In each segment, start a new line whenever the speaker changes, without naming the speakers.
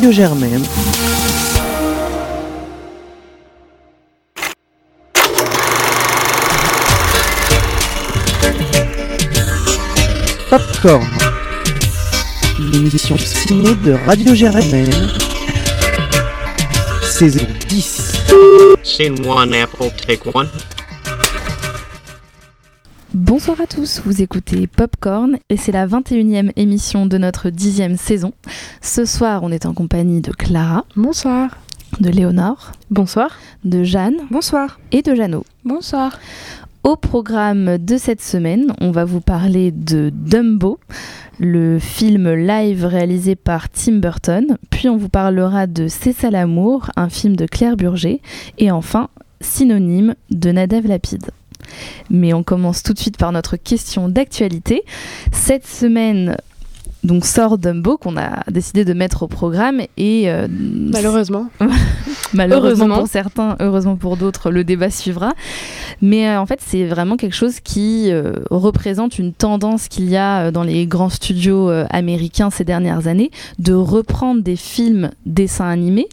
Radio Germaine. Popcorn, l'émission ciné de Radio Germaine, saison 10.
Scene one, Apple, take one.
Bonsoir à tous, vous écoutez Popcorn et c'est la 21e émission de notre dixième saison. Ce soir, on est en compagnie de Clara.
Bonsoir.
De Léonore.
Bonsoir.
De Jeanne.
Bonsoir.
Et de Jeannot.
Bonsoir.
Au programme de cette semaine, on va vous parler de Dumbo, le film live réalisé par Tim Burton, puis on vous parlera de C'est ça l'amour, un film de Claire Burger, et enfin Synonyme de Nadav Lapide. Mais on commence tout de suite par notre question d'actualité. Cette semaine, donc sort Dumbo qu'on a décidé de mettre au programme et
euh, malheureusement.
Malheureusement pour certains heureusement pour d'autres le débat suivra. Mais euh, en fait c'est vraiment quelque chose qui euh, représente une tendance qu'il y a dans les grands studios américains ces dernières années de reprendre des films dessins animés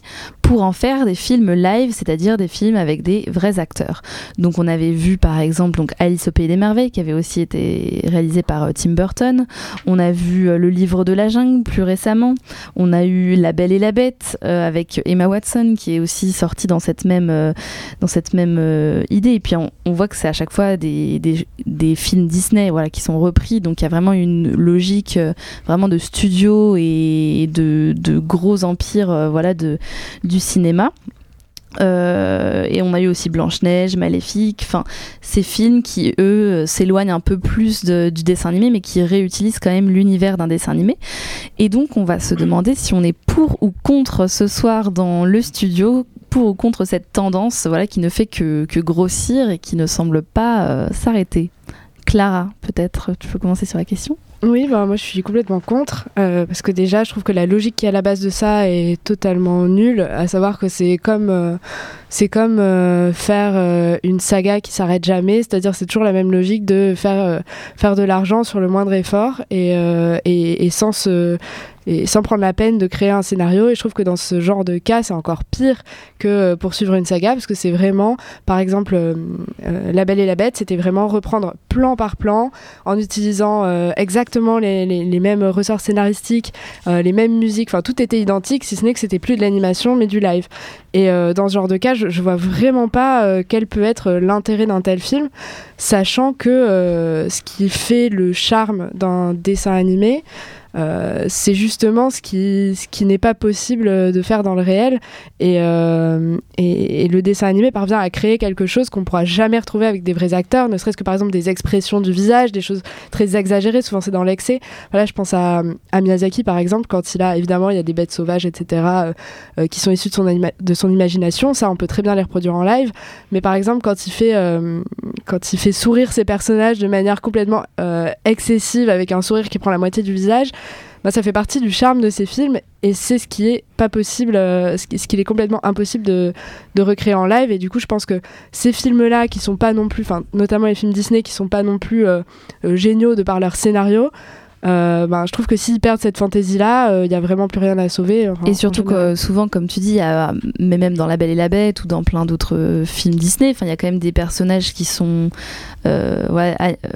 pour en faire des films live, c'est-à-dire des films avec des vrais acteurs. Donc on avait vu par exemple donc Alice au pays des merveilles qui avait aussi été réalisé par euh, Tim Burton. On a vu euh, Le livre de la jungle plus récemment. On a eu La Belle et la Bête euh, avec Emma Watson qui est aussi sortie dans cette même dans cette même idée. Et puis on, voit que c'est à chaque fois des, des, des, films Disney voilà qui sont repris. Donc il y a vraiment une logique vraiment de studio et de, de gros empires voilà de du cinéma. Euh, et on a eu aussi Blanche-Neige, Maléfique, enfin ces films qui eux s'éloignent un peu plus du dessin animé mais qui réutilisent quand même l'univers d'un dessin animé. Et donc on va se demander si on est pour ou contre ce soir dans le studio, pour ou contre cette tendance voilà, qui ne fait que, grossir et qui ne semble pas euh, s'arrêter. Clara, peut-être tu peux commencer sur la question?
Oui, bah, moi je suis complètement contre, euh, parce que déjà je trouve que la logique qui est à la base de ça est totalement nulle, à savoir que c'est comme, euh, c'est comme euh, faire une saga qui s'arrête jamais, c'est-à-dire c'est toujours la même logique de faire, faire de l'argent sur le moindre effort et, et, et sans se et sans prendre la peine de créer un scénario. Et je trouve que dans ce genre de cas, c'est encore pire que euh, poursuivre une saga, parce que c'est vraiment, par exemple, euh, euh, La Belle et la Bête, c'était vraiment reprendre plan par plan, en utilisant exactement les, mêmes ressorts scénaristiques, les mêmes musiques, enfin tout était identique, si ce n'est que c'était plus de l'animation, mais du live. Et dans ce genre de cas, je, je vois vraiment pas quel peut être l'intérêt d'un tel film, sachant que ce qui fait le charme d'un dessin animé, euh, c'est justement ce qui, ce qui n'est pas possible de faire dans le réel. Euh, et, et, le dessin animé parvient à créer quelque chose qu'on ne pourra jamais retrouver avec des vrais acteurs, ne serait-ce que par exemple des expressions du visage, des choses très exagérées, souvent c'est dans l'excès. Voilà, je pense à, à, Miyazaki par exemple, quand il a, évidemment, il y a des bêtes sauvages, etc., euh, qui sont issues de son, de son imagination, ça on peut très bien les reproduire en live, mais par exemple quand il fait, quand il fait sourire ses personnages de manière complètement excessive, avec un sourire qui prend la moitié du visage, ça fait partie du charme de ces films et c'est ce qui est pas possible, euh, ce qu'il est complètement impossible de, recréer en live. Et du coup, je pense que ces films-là, qui sont pas non plus, notamment les films Disney, qui sont pas non plus euh, euh, géniaux de par leur scénario, euh, ben, je trouve que s'ils perdent cette fantaisie-là, il euh, n'y a vraiment plus rien à sauver.
et surtout que souvent, comme tu dis, mais même dans La Belle et la Bête ou dans plein d'autres euh, films Disney, il y a quand même des personnages qui sont, ouais,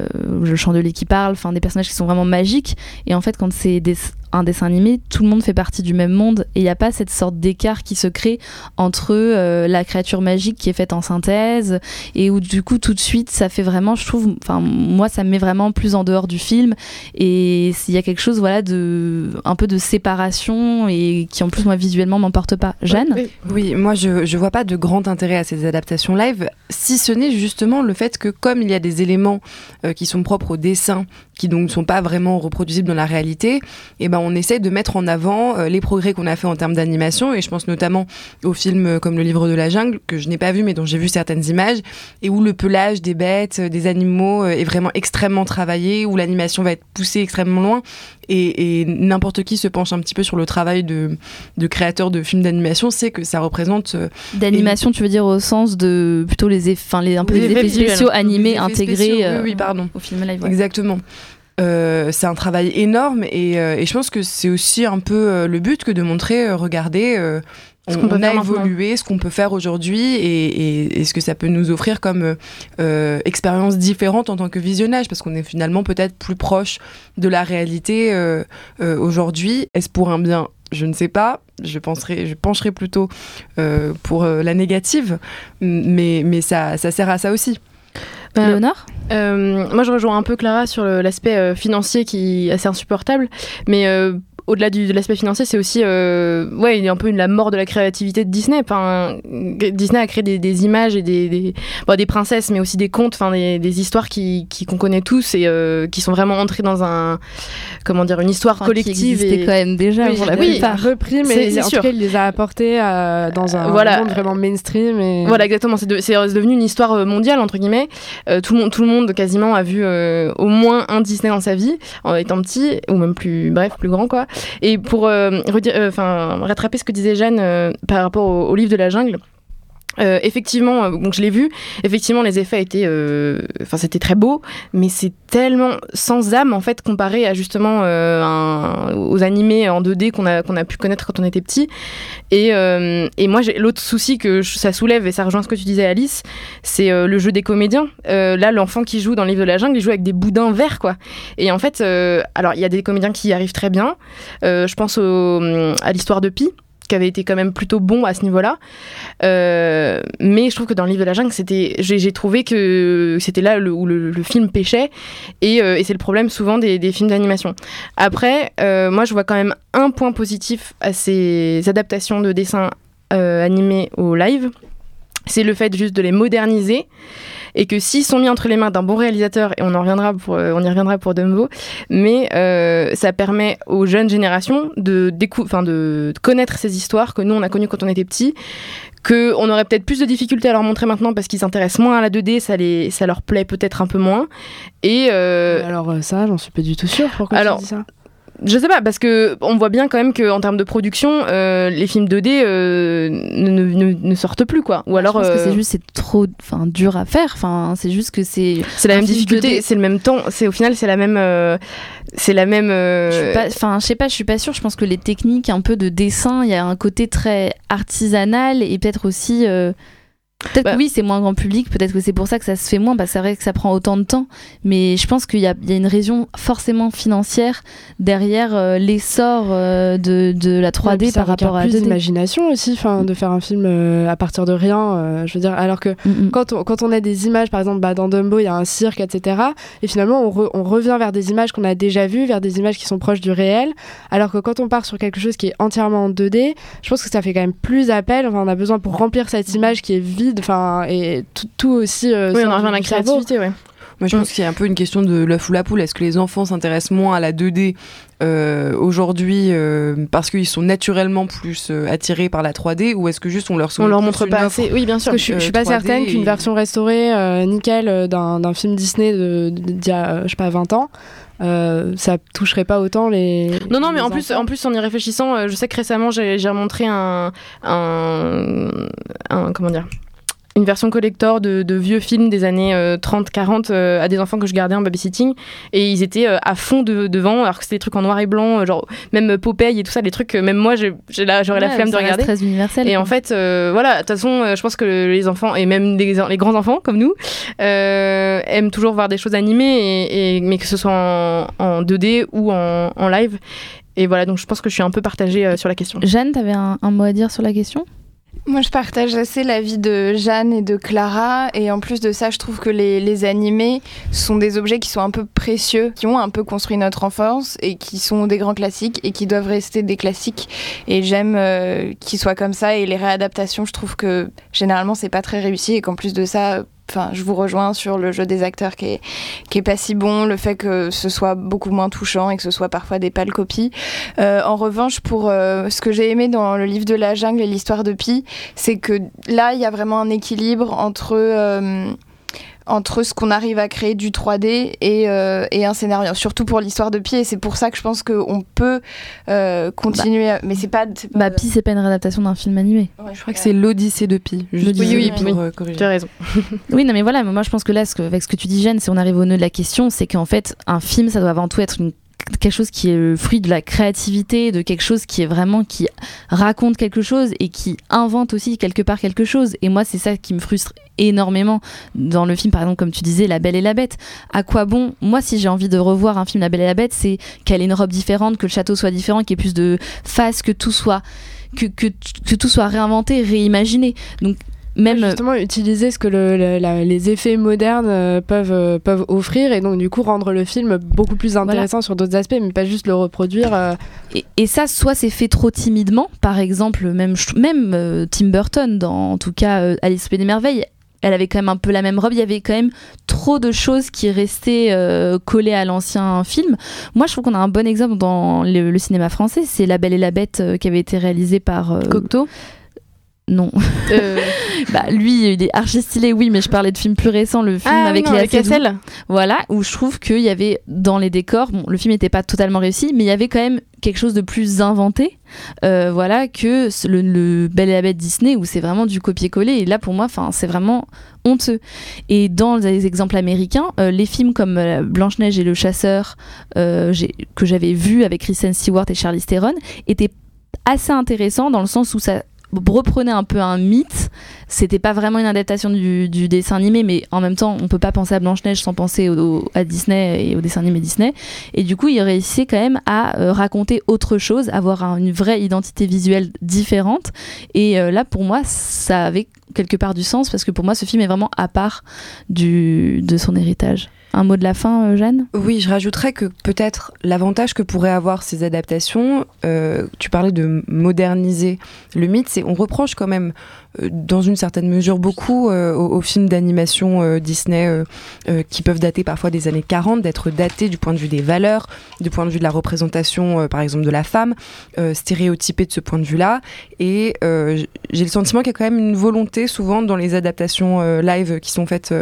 le chandelier qui parle, des personnages qui sont vraiment magiques. Et en fait, quand c'est des un dessin animé, tout le monde fait partie du même monde et il n'y a pas cette sorte d'écart qui se crée entre euh, la créature magique qui est faite en synthèse et où du coup tout de suite ça fait vraiment, je trouve, enfin moi ça me met vraiment plus en dehors du film et il y a quelque chose voilà de un peu de séparation et qui en plus moi visuellement m'emporte pas. Jeanne?
oui. moi je, je vois pas de grand intérêt à ces adaptations live si ce n'est justement le fait que comme il y a des éléments euh, qui sont propres au dessin qui donc ne sont pas vraiment reproduisibles dans la réalité, et eh ben on essaie de mettre en avant euh, les progrès qu'on a fait en termes d'animation. Et je pense notamment aux films euh, comme Le Livre de la Jungle, que je n'ai pas vu mais dont j'ai vu certaines images, et où le pelage des bêtes, euh, des animaux est vraiment extrêmement travaillé, où l'animation va être poussée extrêmement loin. Et, n'importe qui se penche un petit peu sur le travail de, de créateurs de films d'animation, sait que ça représente.
D'animation, tu veux dire au sens de plutôt les, effets, les, un peu les, effets, spéciaux animés intégrés
oui, pardon.
au film live.
Exactement. C'est un travail énorme et, et je pense que c'est aussi un peu le but que de montrer, regardez
ce qu'on
on, a évolué, ce qu'on peut faire aujourd'hui et, et, ce que ça peut nous offrir comme euh, expérience différente en tant que visionnage, parce qu'on est finalement peut-être plus proche de la réalité euh, euh, aujourd'hui. Est-ce pour un bien? Je ne sais pas, je, penserai, je pencherai plutôt euh, pour euh, la négative, mais, mais ça, ça sert à ça aussi.
Ben, Léonard
euh, Moi, je rejoins un peu Clara sur l'aspect euh, financier qui est assez insupportable, mais euh, au-delà de l'aspect financier, c'est aussi euh, ouais, il y a un peu une, la mort de la créativité de Disney. Enfin, Disney a créé des, des images et des, des, bon, des, princesses, mais aussi des contes, enfin des, des histoires qui qu'on connaît tous et euh, qui sont vraiment entrées dans un comment dire une histoire
enfin,
collective.
Qui et... quand même déjà
oui,
pour la
oui,
pas repris, mais en
sûr.
tout cas, il les a apportés euh, dans un
voilà.
monde vraiment mainstream. Et...
Voilà, exactement. C'est de, devenu une histoire mondiale entre guillemets. Euh, tout le monde, tout le monde quasiment a vu euh, au moins un Disney dans sa vie en étant petit ou même plus bref plus grand quoi. Et pour euh, enfin rattraper ce que disait Jeanne euh, par rapport au, livre de la jungle. Euh, effectivement, donc je l'ai vu. Effectivement, les effets étaient, enfin c'était très beau, mais c'est tellement sans âme en fait comparé à justement aux animés en 2D qu'on a qu'on a pu connaître quand on était petit. Et, et moi, l'autre souci que ça soulève et ça rejoint ce que tu disais Alice, c'est le jeu des comédiens. là, l'enfant qui joue dans livre de la jungle, il joue avec des boudins verts quoi. Et en fait, alors il y a des comédiens qui y arrivent très bien. je pense à l'histoire de Pi qui avait été quand même plutôt bon à ce niveau-là. Euh, mais je trouve que dans le livre de la jungle, j'ai trouvé que c'était là où le, film pêchait, et, euh, et c'est le problème souvent des, des films d'animation. Après, euh, moi, je vois quand même un point positif à ces adaptations de dessins animés au live, c'est le fait juste de les moderniser et que s'ils sont mis entre les mains d'un bon réalisateur, et on en reviendra pour, euh, on y reviendra pour Dumbo, mais euh, ça permet aux jeunes générations de, enfin de connaître ces histoires que nous on a connues quand on était petits, que on aurait peut-être plus de difficultés à leur montrer maintenant parce qu'ils s'intéressent moins à la 2D, ça, les, ça leur plaît peut-être un peu moins. Et euh,
alors ça, j'en suis pas du tout sûre. Pourquoi
alors,
tu dis ça?
Je sais pas, parce que on voit bien quand même qu'en termes de production, euh, les films 2D euh, ne, ne, ne, sortent plus, quoi. Ou alors.
Je pense
euh...
que c'est juste c'est trop, enfin, dur à faire. Enfin, c'est juste que c'est.
C'est la même difficulté, c'est le même temps. C'est au final, c'est la même. c'est la même.
Enfin, je sais pas, je suis pas sûre. Je pense que les techniques un peu de dessin, il y a un côté très artisanal et peut-être aussi. Peut-être
Bah.
que oui, c'est moins grand public, peut-être que c'est pour ça que ça se fait moins, parce que c'est vrai que ça prend autant de temps, mais je pense qu'il y a, il y a une raison forcément financière derrière euh, l'essor euh, de, de la 3D
Ouais, puis ça
par rapport à
requiert
2D.
plus d'imagination aussi, enfin, de faire un film euh, à partir de rien. euh, je veux dire, alors que
Mm, mm.
quand on, quand on a des images, par exemple, bah, dans Dumbo, il y a un cirque, etc. Et finalement, on, re- on revient vers des images qu'on a déjà vues, vers des images qui sont proches du réel. Alors que quand on part sur quelque chose qui est entièrement en 2D, je pense que ça fait quand même plus appel. Enfin, on a besoin pour remplir cette image qui est vide, enfin, et tout, tout aussi. euh,
Oui, on revient à la créativité, ouais.
Moi, je pense qu'il y a un peu une question de l'œuf ou la poule. Est-ce que les enfants s'intéressent moins à la 2D euh, aujourd'hui euh, parce qu'ils sont naturellement plus euh, attirés par la 3D ou est-ce que juste on leur
On leur montre pas assez. Oui, bien sûr.
Parce que je, suis- je suis pas
3D
certaine qu'une version restaurée euh, nickel d'un d'un film Disney d'il y a, je sais pas, 20 ans, euh, ça toucherait pas autant les.
Non, non, mais en plus, en plus, en y réfléchissant, euh, je sais que récemment, j'ai j'ai remontré un, un, un- comment dire, une version collector de, de vieux films des années 30-40 à des enfants que je gardais en babysitting, et ils étaient euh, à fond de- devant, alors que c'était des trucs en noir et blanc, euh, genre même Popeye et tout ça, des trucs que même moi, la- j'aurais la flemme de regarder.
très universel.
Et
quoi.
en fait, euh, voilà, de toute façon, euh, je pense que les enfants, et même les, les grands enfants comme nous, euh, aiment toujours voir des choses animées, et, et- mais que ce soit en, en 2D ou en, en live. Et voilà, donc je pense que je suis un peu partagée euh, sur la question.
Jeanne, t'avais un, un mot à dire sur la question?
Moi, je partage assez l'avis de Jeanne et de Clara. Et en plus de ça, je trouve que les, animés sont des objets qui sont un peu précieux, qui ont un peu construit notre enfance et qui sont des grands classiques et qui doivent rester des classiques. Et j'aime euh, qu'ils soient comme ça. Et les réadaptations, je trouve que généralement, c'est pas très réussi et qu'en plus de ça, Enfin, je vous rejoins sur le jeu des acteurs qui est, pas si bon, le fait que ce soit beaucoup moins touchant et que ce soit parfois des pâles copies. Euh, en revanche, pour euh, ce que j'ai aimé dans le livre de la jungle et l'histoire de Pi, c'est que là, il y a vraiment un équilibre entre. Entre ce qu'on arrive à créer du 3D et, euh, et un scénario, surtout pour l'histoire de Pi. Et c'est pour ça que je pense qu'on peut euh, continuer. à- Mais c'est pas. pas-
Bah, Pi, c'est pas une réadaptation d'un film animé.
Ouais,
Je crois que c'est l'Odyssée de Pi. Juste
Oui, oui,
pour
oui.
euh, corriger.
Tu as raison.
Oui, non, mais voilà, moi je pense que là, ce que- avec ce que tu dis, Jeanne, c'est on arrive au nœud de la question, c'est qu'en fait, un film, ça doit avant tout être une- quelque chose qui est le fruit de la créativité, de quelque chose qui est vraiment qui raconte quelque chose et qui invente aussi quelque part quelque chose. Et moi, c'est ça qui me frustre énormément dans le film, par exemple, comme tu disais, La Belle et la Bête. À quoi bon Moi, si j'ai envie de revoir un film La Belle et la Bête, c'est qu'elle ait une robe différente, que le château soit différent, qu'il y ait plus de faces, que tout soit que, que, que tout soit réinventé, réimaginé. Donc même
Justement, utiliser ce que le- le- la- les effets modernes euh, peuvent, euh, peuvent offrir et donc du coup rendre le film beaucoup plus intéressant sur d'autres aspects, mais pas juste le reproduire. euh,
Et, et ça, soit c'est fait trop timidement, par exemple, même, même euh, Tim Burton, dans en tout cas euh, Alice au Pays des Merveilles, elle avait quand même un peu la même robe, il y avait quand même trop de choses qui restaient euh, collées à l'ancien film. Moi, je trouve qu'on a un bon exemple dans le, le cinéma français, c'est La Belle et la Bête euh, qui avait été réalisé par... euh,
Cocteau
non,
Euh,
bah lui, il est archi stylé, oui, mais je parlais de films plus récents, le film
Ah,
avec
non,
Seydoux.
Cassel.
Voilà, où je trouve qu'il y avait dans les décors, bon, le film n'était pas totalement réussi, mais il y avait quand même quelque chose de plus inventé, euh, voilà, que le, le Belle et la Bête Disney, où c'est vraiment du copier-coller. Et là, pour moi, enfin, c'est vraiment honteux. Et dans les exemples américains, euh, les films comme euh, Blanche-Neige et le Chasseur, que j'avais vu avec Kristen Stewart et Charlize Theron, étaient assez intéressants dans le sens où ça reprenait un peu un mythe. C'était pas vraiment une adaptation du, dessin animé, mais en même temps, on peut pas penser à Blanche-Neige sans penser au- à Disney et au dessin animé Disney. Et du coup, il réussissait quand même à euh, raconter autre chose, avoir un- une vraie identité visuelle différente. Et euh, là, pour moi, ça avait quelque part du sens parce que pour moi, ce film est vraiment à part de son héritage. Un mot de la fin, euh, Jeanne?
Oui, je rajouterais que peut-être l'avantage que pourraient avoir ces adaptations, euh, tu parlais de moderniser le mythe, c'est on reproche quand même, euh, dans une certaine mesure, beaucoup aux, films d'animation Disney qui peuvent dater parfois des années 40, d'être datés du point de vue des valeurs, du point de vue de la représentation, par exemple, de la femme, stéréotypée de ce point de vue-là. Et j'ai le sentiment qu'il y a quand même une volonté, souvent, dans les adaptations live qui sont faites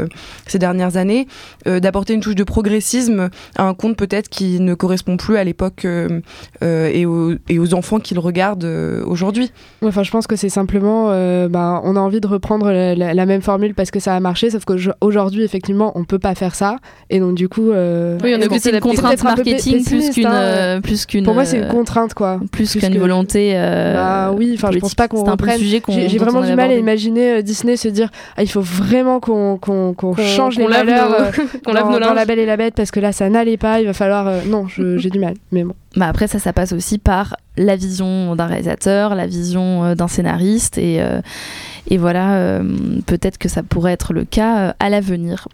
ces dernières années, euh, d'apporter une touche de progressisme à un conte peut-être qui ne correspond plus à l'époque euh, euh, et, aux, et aux enfants qui le regardent euh, aujourd'hui.
Enfin, je pense que c'est simplement, euh, ben, on a envie de reprendre la, la- la même formule parce que ça a marché, sauf qu'aujourd'hui, effectivement, on peut pas faire ça, et donc du coup, euh,
Oui, on est
c'est une contrainte marketing plus qu'une
hein.
euh, plus qu'une
pour moi, c'est une contrainte, quoi.
plus
plus
qu'une
que-
volonté euh,
bah oui, enfin, je pense pas qu'on reprenne.
sujet qu'on
J'ai vraiment du mal à imaginer euh, Disney se dire, ah, il faut vraiment qu'on qu'on- qu'on
Qu'on-
change
qu'on
les valeurs.
nos-
euh,
qu'on lave nos
dans La. Belle et la Bête parce que là ça n'allait pas il va falloir euh, non j'ai du mal mais bon
Bah après ça, ça passe aussi par la vision d'un réalisateur, la vision euh, d'un scénariste et euh, et voilà, euh, peut-être que ça pourrait être le cas à l'avenir.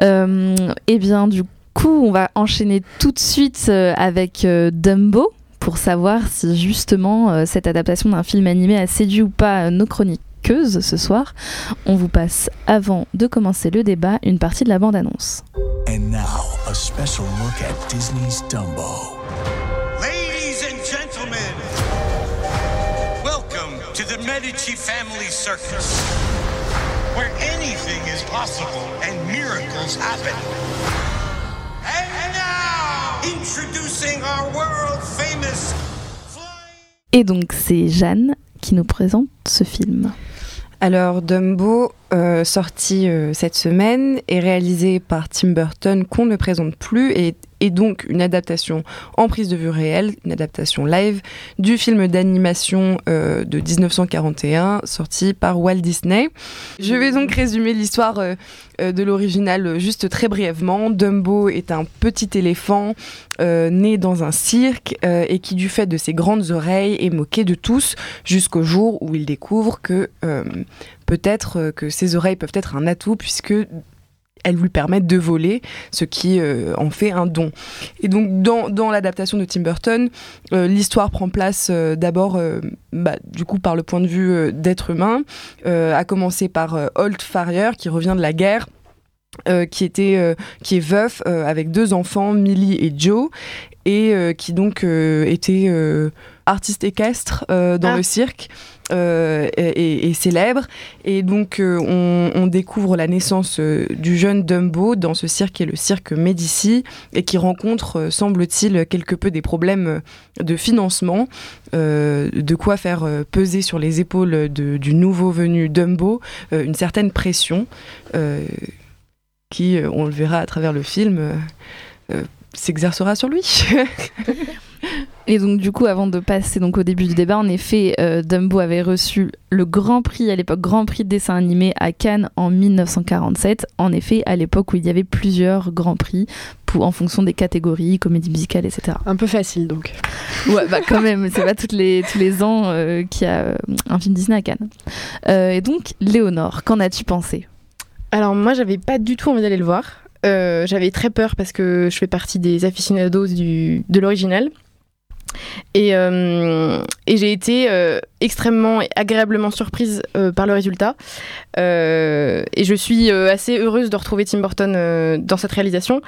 Et bien du coup, on va enchaîner tout de suite avec Dumbo pour savoir si justement cette adaptation d'un film animé a séduit ou pas nos chroniqueuses ce soir. On vous passe avant de commencer le débat une partie de la bande-annonce.
And now, a special look at Disney's Dumbo.
Ladies and gentlemen, welcome to the Medici Family Circus, where anything is possible and miracles happen. And now, introducing our world famous flying.
Et donc c'est Jeanne qui nous présente ce film.
Alors Dumbo, euh, sorti euh, cette semaine, est réalisé par Tim Burton qu'on ne présente plus et est donc une adaptation en prise de vue réelle, une adaptation live du film d'animation euh, de 1941 sorti par Walt Disney. Je vais donc résumer l'histoire de l'original juste très brièvement. Dumbo est un petit éléphant né dans un cirque et qui du fait de ses grandes oreilles est moqué de tous jusqu'au jour où il découvre que peut-être euh, que ses oreilles peuvent être un atout puisque elles lui permettent de voler, ce qui euh, en fait un don. Et donc dans, dans l'adaptation de Tim Burton, euh, l'histoire prend place d'abord bah, du coup par le point de vue d'être humain, à commencer par Holt Farrier qui revient de la guerre. qui était qui est veuf avec deux enfants Millie et Joe et qui donc était artiste équestre euh, dans
Ah.
le cirque. euh, et, et- et célèbre et donc euh, on, on découvre la naissance du jeune Dumbo dans ce cirque qui est le cirque Médicis et qui rencontre semble-t-il quelque peu des problèmes de financement de quoi faire peser sur les épaules de- du nouveau venu Dumbo une certaine pression qui, on le verra à travers le film, euh, s'exercera sur lui.
Et donc du coup, avant de passer donc au début du débat, en effet, euh, Dumbo avait reçu le Grand Prix à l'époque, Grand Prix de dessin animé à Cannes en 1947. En effet, à l'époque où il y avait plusieurs Grands Prix pour, en fonction des catégories, comédie musicale, etc.
Un peu facile donc.
Ouais, bah quand même, c'est pas toutes les, tous les ans euh, qu'il y a euh, un film Disney à Cannes. Euh, et donc, Léonore, qu'en as-tu pensé?
Alors moi, j'avais pas du tout envie d'aller le voir. Euh, j'avais très peur parce que je fais partie des aficionados du, de l'original. Et, euh, et j'ai été euh, extrêmement et agréablement surprise euh, par le résultat. Et je suis assez heureuse de retrouver Tim Burton dans cette réalisation.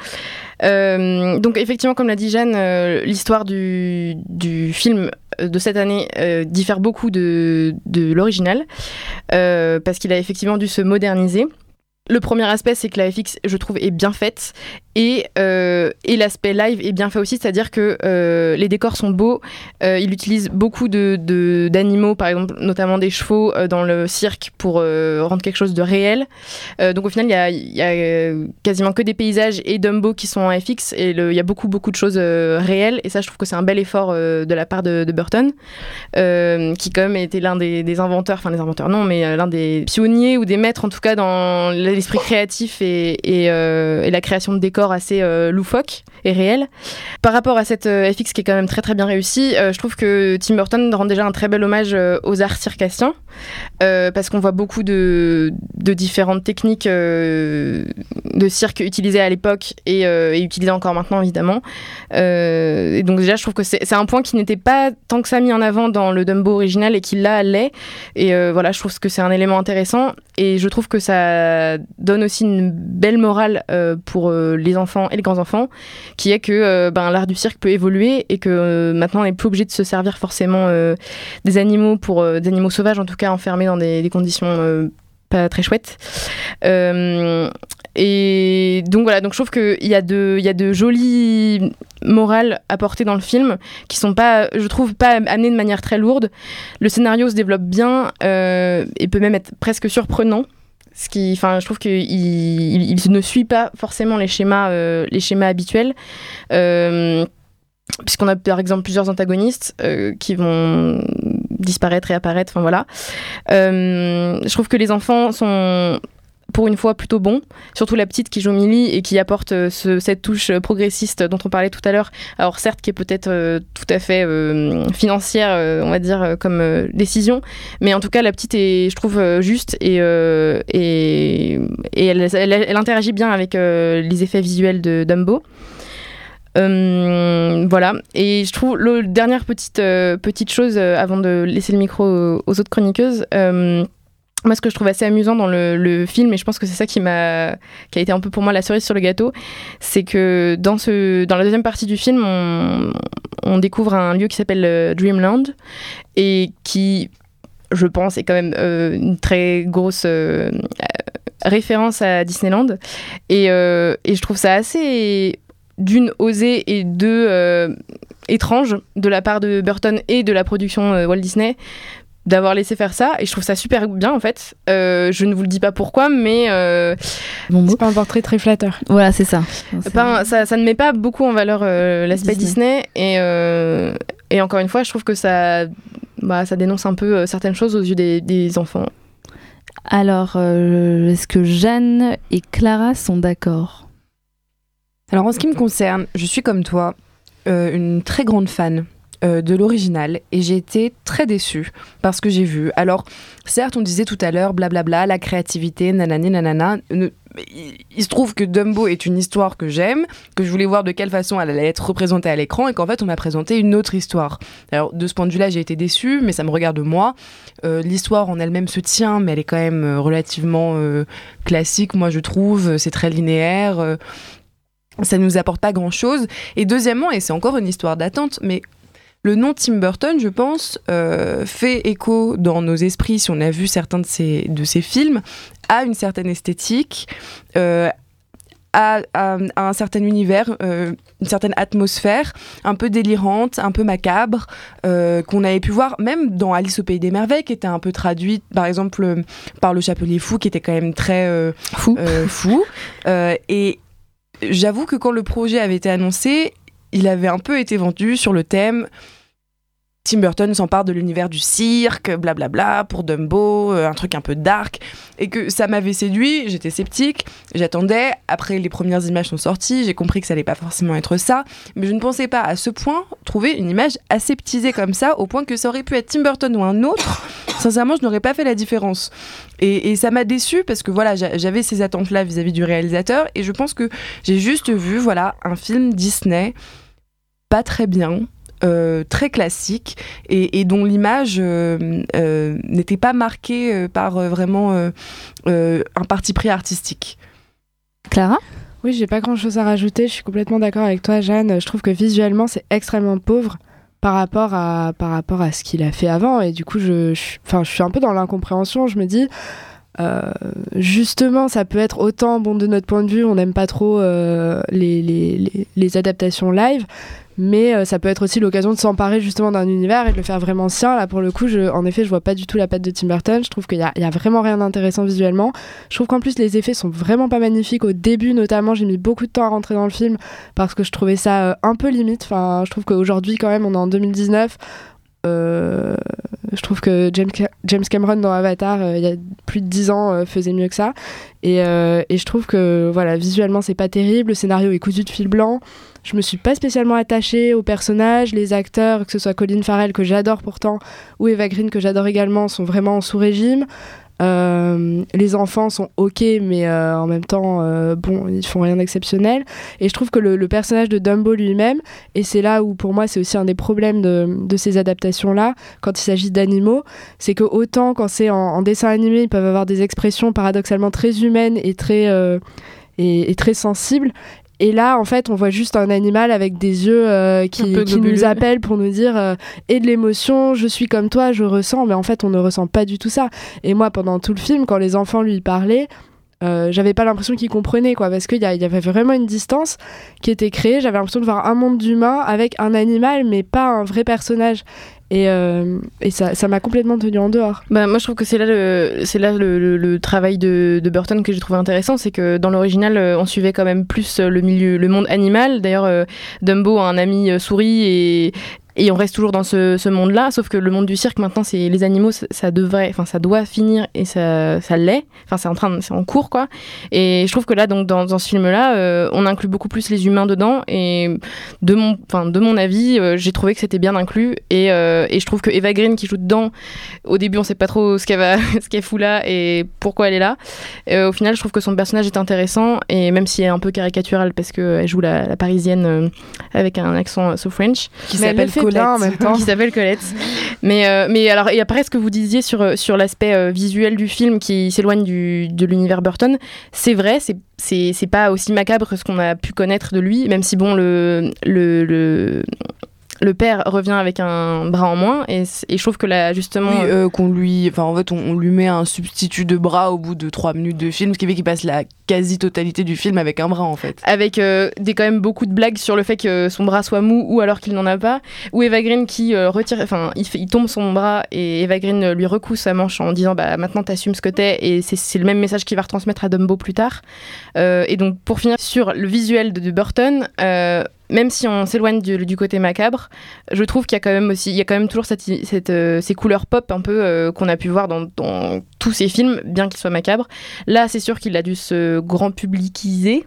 Donc effectivement, comme l'a dit Jeanne, l'histoire du, film de cette année diffère beaucoup de, l'original, parce qu'il a effectivement dû se moderniser. Le premier aspect, c'est que la FX, je trouve, est bien faite et, euh, et l'aspect live est bien fait aussi, c'est-à-dire que euh, les décors sont beaux. euh, il utilise beaucoup de, de- d'animaux, par exemple, notamment des chevaux dans le cirque pour rendre quelque chose de réel. Donc au final, il y a, quasiment que des paysages et Dumbo qui sont en FX et il y a beaucoup beaucoup de choses réelles et ça, je trouve que c'est un bel effort de la part de, de Burton, qui quand même était l'un des, des inventeurs, enfin les inventeurs non, mais l'un des pionniers ou des maîtres en tout cas dans l'esprit créatif et la création de décors assez euh, loufoques et réels. Par rapport à cette euh, FX qui est quand même très très bien réussie, euh, je trouve que Tim Burton rend déjà un très bel hommage aux arts circassiens parce qu'on voit beaucoup de, différentes techniques de cirque utilisées à l'époque et, utilisées encore maintenant évidemment. Et donc déjà je trouve que c'est un point qui n'était pas tant que ça mis en avant dans le Dumbo original et qui là l'est. Et voilà, je trouve que c'est un élément intéressant et je trouve que ça donne aussi une belle morale pour les enfants et les grands-enfants, qui est que euh, ben, l'art du cirque peut évoluer et que euh, maintenant on n'est plus obligé de se servir forcément euh, des animaux pour des animaux sauvages en tout cas enfermés dans des, conditions pas très chouettes. Et donc voilà, donc je trouve qu'il y a de, y jolies morales apportées dans le film qui sont pas, je trouve, pas amenées de manière très lourde. Le scénario se développe bien et peut même être presque surprenant. Ce qui, enfin, je trouve qu'il il, ne suit pas forcément les schémas, euh, les schémas habituels. Euh, puisqu'on a par exemple plusieurs antagonistes euh, qui vont disparaître et apparaître, enfin voilà. Je trouve que les enfants sont pour une fois plutôt bons, surtout la petite qui joue Millie et qui apporte euh, ce- cette touche euh, progressiste dont on parlait tout à l'heure. Alors certes qui est peut-être euh, tout à fait financière, on va dire, comme décision, mais en tout cas la petite est, je trouve, juste et, elle, interagit bien avec les effets visuels de Dumbo. Euh, voilà, et je trouve la dernière petite, chose avant de laisser le micro aux, aux autres chroniqueuses. Moi, ce que je trouve assez amusant dans le, film, et je pense que c'est ça qui a été un peu pour moi la cerise sur le gâteau, c'est que dans la deuxième partie du film, on, découvre un lieu qui s'appelle euh, Dreamland et qui, je pense, est quand même euh, une très grosse euh, référence à Disneyland. Et, je trouve ça assez d'une osée et deux étrange de la part de Burton et de la production Walt Disney d'avoir laissé faire ça et je trouve ça super bien en fait euh, je ne vous le dis pas pourquoi mais euh,
Bon.
C'est pas un portrait très flatteur.
Voilà, c'est ça. C'est-
pas- ça, ça ne met pas beaucoup en valeur euh, l'aspect
Disney.
Disney, et, euh, et encore une fois je trouve que ça bah, ça dénonce un peu euh, certaines choses aux yeux des, des enfants
Alors, euh, est-ce que Jeanne et Clara sont d'accord?
Alors en ce qui me concerne, je suis comme toi euh, une très grande fan euh, de l'original et j'ai été très déçue parce que j'ai vu. Alors certes on disait tout à l'heure blablabla la créativité nanani nanana. Ne- il, se trouve que Dumbo est une histoire que j'aime, que je voulais voir de quelle façon elle allait être représentée à l'écran et qu'en fait on m'a présenté une autre histoire. Alors de ce point de vue-là j'ai été déçue mais ça me regarde moi. Euh, L'histoire en elle-même se tient mais elle est quand même euh, relativement classique moi je trouve. C'est très linéaire. ça nous apporte pas grand chose. Et deuxièmement, et c'est encore une histoire d'attente, mais le nom Tim Burton, je pense, euh, fait écho dans nos esprits, si on a vu certains de ces films, à une certaine esthétique, euh, à, à- à un certain univers, euh, une certaine atmosphère, un peu délirante, un peu macabre, qu'on avait pu voir même dans Alice au Pays des Merveilles, qui était un peu traduite, par exemple, par Le Chapelier Fou, qui était quand même très
Fou.
fou. Et j'avoue que quand le projet avait été annoncé, il avait un peu été vendu sur le thème Tim Burton s'empare de l'univers du cirque, blablabla, pour Dumbo, euh, un truc un peu dark, et que ça m'avait séduit, j'étais sceptique, j'attendais, après les premières images sont sorties, j'ai compris que ça allait pas forcément être ça, mais je ne pensais pas à ce point trouver une image aseptisée comme ça, au point que ça aurait pu être Tim Burton ou un autre, sincèrement je n'aurais pas fait la différence. Et, et ça m'a déçu parce que voilà, j'a- j'avais ces attentes-là vis-à-vis du réalisateur, et je pense que j'ai juste vu, voilà, un film Disney pas très bien, euh, très classique et, et dont l'image euh, euh, n'était pas marquée euh, par euh, vraiment euh, euh, un parti pris artistique.
Clara?
Oui, j'ai pas grand chose à rajouter. Je suis complètement d'accord avec toi, Jeanne. Je trouve que visuellement, c'est extrêmement pauvre par rapport à, par rapport à ce qu'il a fait avant. Et du coup, je, je, enfin, je suis un peu dans l'incompréhension. Je me dis, euh, justement, ça peut être autant, bon, de notre point de vue, on n'aime pas trop euh, les, adaptations live. Mais euh, ça peut être aussi l'occasion de s'emparer justement d'un univers et de le faire vraiment sien. Là, pour le coup, je, en effet, je vois pas du tout la patte de Tim Burton. Je trouve qu'il y a, vraiment rien d'intéressant visuellement. Je trouve qu'en plus, les effets sont vraiment pas magnifiques. Au début, notamment, j'ai mis beaucoup de temps à rentrer dans le film parce que je trouvais ça un peu limite. Enfin, je trouve qu'aujourd'hui, quand même, on est en 2019. Euh, je trouve que James, Ca- James Cameron dans Avatar, euh, il y a plus de 10 ans, euh, faisait mieux que ça. Et, et je trouve que voilà, visuellement, c'est pas terrible. Le scénario est cousu de fil blanc. Je me suis pas spécialement attachée aux personnages. Les acteurs, que ce soit Colin Farrell, que j'adore pourtant, ou Eva Green, que j'adore également, sont vraiment en sous-régime. Euh, les enfants sont ok, mais euh, en même temps, euh, bon, ils font rien d'exceptionnel. Et je trouve que le, personnage de Dumbo lui-même, et c'est là où pour moi c'est aussi un des problèmes de, ces adaptations-là, quand il s'agit d'animaux, c'est que autant quand c'est en, dessin animé, ils peuvent avoir des expressions paradoxalement très humaines et très, euh, et, et très sensibles. Et là, en fait, on voit juste un animal avec des yeux euh, qui, nous appellent pour nous dire euh, et de l'émotion, je suis comme toi, je ressens, mais en fait, on ne ressent pas du tout ça. Et moi, pendant tout le film, quand les enfants lui parlaient, euh, j'avais pas l'impression qu'ils comprenaient, quoi, parce qu'il y, y avait vraiment une distance qui était créée. J'avais l'impression de voir un monde d'humains avec un animal, mais pas un vrai personnage. Et, euh, et ça ça m'a complètement tenu en dehors.
Bah, moi, je trouve que c'est là le, là le, travail de, de Burton que j'ai trouvé intéressant, c'est que dans l'original, euh, on suivait quand même plus le milieu, le monde animal. D'ailleurs, Dumbo a un ami souris et et on reste toujours dans ce, ce monde-là, sauf que le monde du cirque maintenant, c'est les animaux, ça, ça devrait, enfin ça doit finir et ça, ça l'est. Enfin c'est en train, c'est en cours quoi. Et je trouve que là, donc dans, dans ce film-là, euh, on inclut beaucoup plus les humains dedans. Et de mon, enfin de mon avis, euh, j'ai trouvé que c'était bien inclus. Et, euh, et je trouve que Eva Green qui joue dedans, au début on sait pas trop ce qu'elle va, ce qu'elle fout là et pourquoi elle est là. Au final, je trouve que son personnage est intéressant et même si elle est un peu caricatural parce qu'elle joue la, la parisienne euh, avec un accent so French
Qui s'appelle
en même temps.
qui s'appelle Colette. Mais, euh, mais alors, et après, ce que vous disiez sur, euh, sur l'aspect euh, visuel du film qui s'éloigne de l'univers Burton, c'est vrai, c'est, c'est, c'est pas aussi macabre que ce qu'on a pu connaître de lui, même si, bon, le, le, le, le père revient avec un bras en moins, et, et je trouve que là, justement.
Oui, euh, qu'on lui, enfin en fait, on, on lui met un substitut de bras au bout de 3 minutes de film, ce qui fait qu'il passe la quasi-totalité du film avec un bras en fait.
avec euh, des quand même beaucoup de blagues sur le fait que son bras soit mou ou alors qu'il n'en a pas ou Eva Green qui euh, retire enfin il, tombe son bras et Eva Green lui recoue sa manche en disant bah maintenant t'assumes ce que t'es et c'est le même message qu'il va retransmettre à Dumbo plus tard et donc pour finir sur le visuel de, de Burton même si on s'éloigne du, du côté macabre, je trouve qu'il y a quand même aussi, il y a quand même toujours cette, cette, euh, ces couleurs pop un peu euh, qu'on a pu voir dans, dans tous ces films, bien qu'ils soient macabres. Là, c'est sûr qu'il a dû se grand publiciser,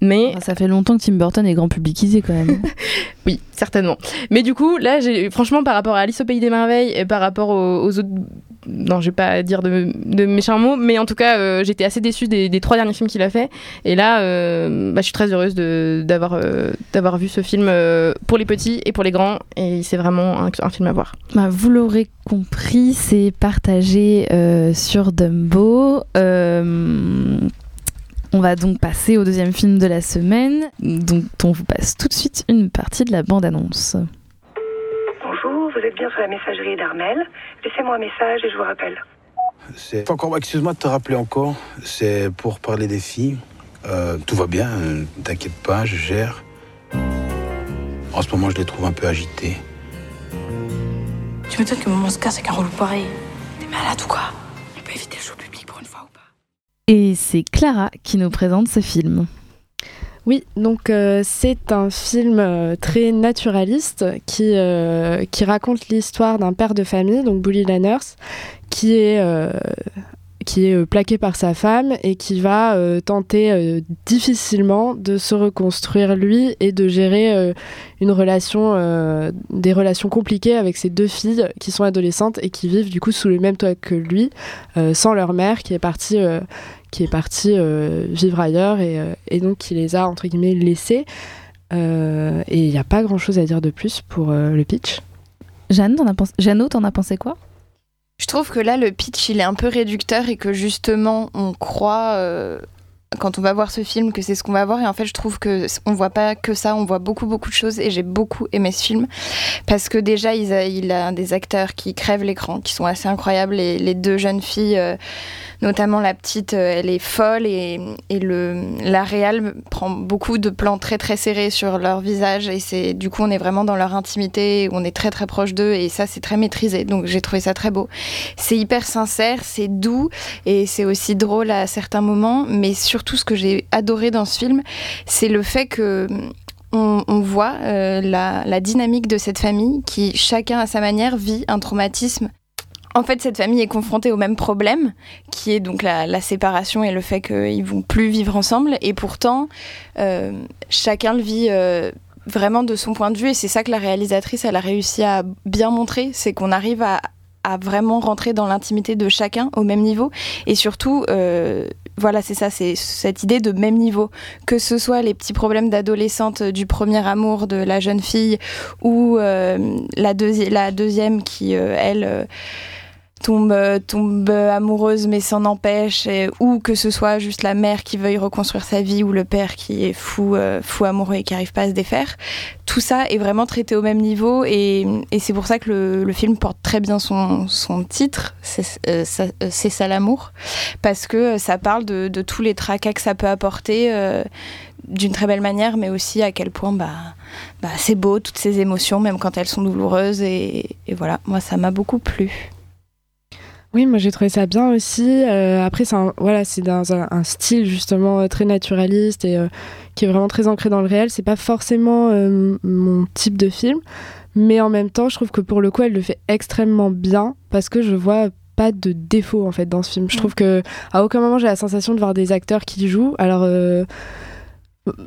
mais
Ça fait longtemps que Tim Burton est grand publicisé quand même.
oui, certainement. Mais du coup, là, j'ai franchement, par rapport à Alice au pays des merveilles et par rapport aux, aux autres, non, je vais pas dire de, de méchants mots, mais en tout cas, euh, j'étais assez déçue des, trois derniers films qu'il a fait. Et là, euh, bah, je suis très heureuse euh, d'avoir vu ce film pour les petits et pour les grands. Et c'est vraiment un, film à voir.
Bah, vous l'aurez compris, c'est partagé sur Dumbo. On va donc passer au deuxième film de la semaine, dont on vous passe tout de suite une partie de la bande-annonce.
Vous êtes bien sur la messagerie d'Armel. Laissez-moi un message et je vous rappelle.
C'est encore, excuse-moi de te rappeler encore. C'est pour parler des filles. Euh, tout va bien, euh, t'inquiète pas, je gère. En ce moment, je les trouve un peu agitées.
Tu m'étonnes que maman se casse avec un relou pareil? T'es malade ou quoi? On peut éviter le show public pour une fois ou pas?
Et c'est Clara qui nous présente ce film.
Oui, donc euh, c'est un film euh, très naturaliste qui, euh, qui raconte l'histoire d'un père de famille, donc Bully Lanners, qui est qui est plaqué par sa femme et qui va tenter difficilement de se reconstruire lui et de gérer une des relations compliquées avec ses deux filles qui sont adolescentes et qui vivent du coup sous le même toit que lui, sans leur mère qui est partie, qui est partie euh, vivre ailleurs et, euh, et donc qui les a entre guillemets laissés. Euh, et il n'y a pas grand chose à dire de plus pour euh, le pitch.
Jeanne, t'en as pensé... Jeannot, t'en as pensé quoi?
Je trouve que là, le pitch, il est un peu réducteur et que justement, on croit, euh, quand on va voir ce film, que c'est ce qu'on va voir. Et en fait, je trouve que on voit pas que ça, on voit beaucoup, beaucoup de choses. Et j'ai beaucoup aimé ce film parce que déjà, il a, il a des acteurs qui crèvent l'écran, qui sont assez incroyables. Les, les deux jeunes filles, euh, notamment la petite, euh, elle est folle et, et le, la réal prend beaucoup de plans très, très serrés sur leur visage. Et c'est du coup, on est vraiment dans leur intimité, on est très, très proche d'eux. Et ça, c'est très maîtrisé. Donc, j'ai trouvé ça très beau. C'est hyper sincère, c'est doux et c'est aussi drôle à certains moments. Mais surtout, ce que j'ai adoré dans ce film, c'est le fait que on, on voit euh, la dynamique de cette famille qui, chacun à sa manière, vit un traumatisme. En fait, cette famille est confrontée au même problème, qui est donc la, séparation et le fait qu'ils vont plus vivre ensemble. Et pourtant, euh, chacun le vit euh, vraiment de son point de vue. Et c'est ça que la réalisatrice, elle a réussi à bien montrer, c'est qu'on arrive à, à vraiment rentrer dans l'intimité de chacun au même niveau. Et surtout, euh, voilà, c'est ça, c'est cette idée de même niveau. Que ce soit les petits problèmes d'adolescente du premier amour de la jeune fille ou la, la deuxième qui, elle, tombe, euh, tombe amoureuse mais s'en empêche, et- ou que ce soit juste la mère qui veuille reconstruire sa vie ou le père qui est fou, euh, fou amoureux et qui n'arrive pas à se défaire. Tout ça est vraiment traité au même niveau et, c'est pour ça que le, film porte très bien son, son titre, c'est euh, ça, l'amour, parce que ça parle de, tous les tracas que ça peut apporter. d'une très belle manière, mais aussi à quel point bah, bah, c'est beau, toutes ces émotions, même quand elles sont douloureuses. Et voilà, moi, ça m'a beaucoup plu.
Oui, moi j'ai trouvé ça bien aussi. Euh, après, c'est un, voilà, c'est dans un, un style justement euh, très naturaliste et euh, qui est vraiment très ancré dans le réel. C'est pas forcément euh, mon type de film, mais en même temps, je trouve que pour le coup, elle le fait extrêmement bien parce que je vois pas de défaut en fait dans ce film. Je trouve que à aucun moment j'ai la sensation de voir des acteurs qui jouent. Alors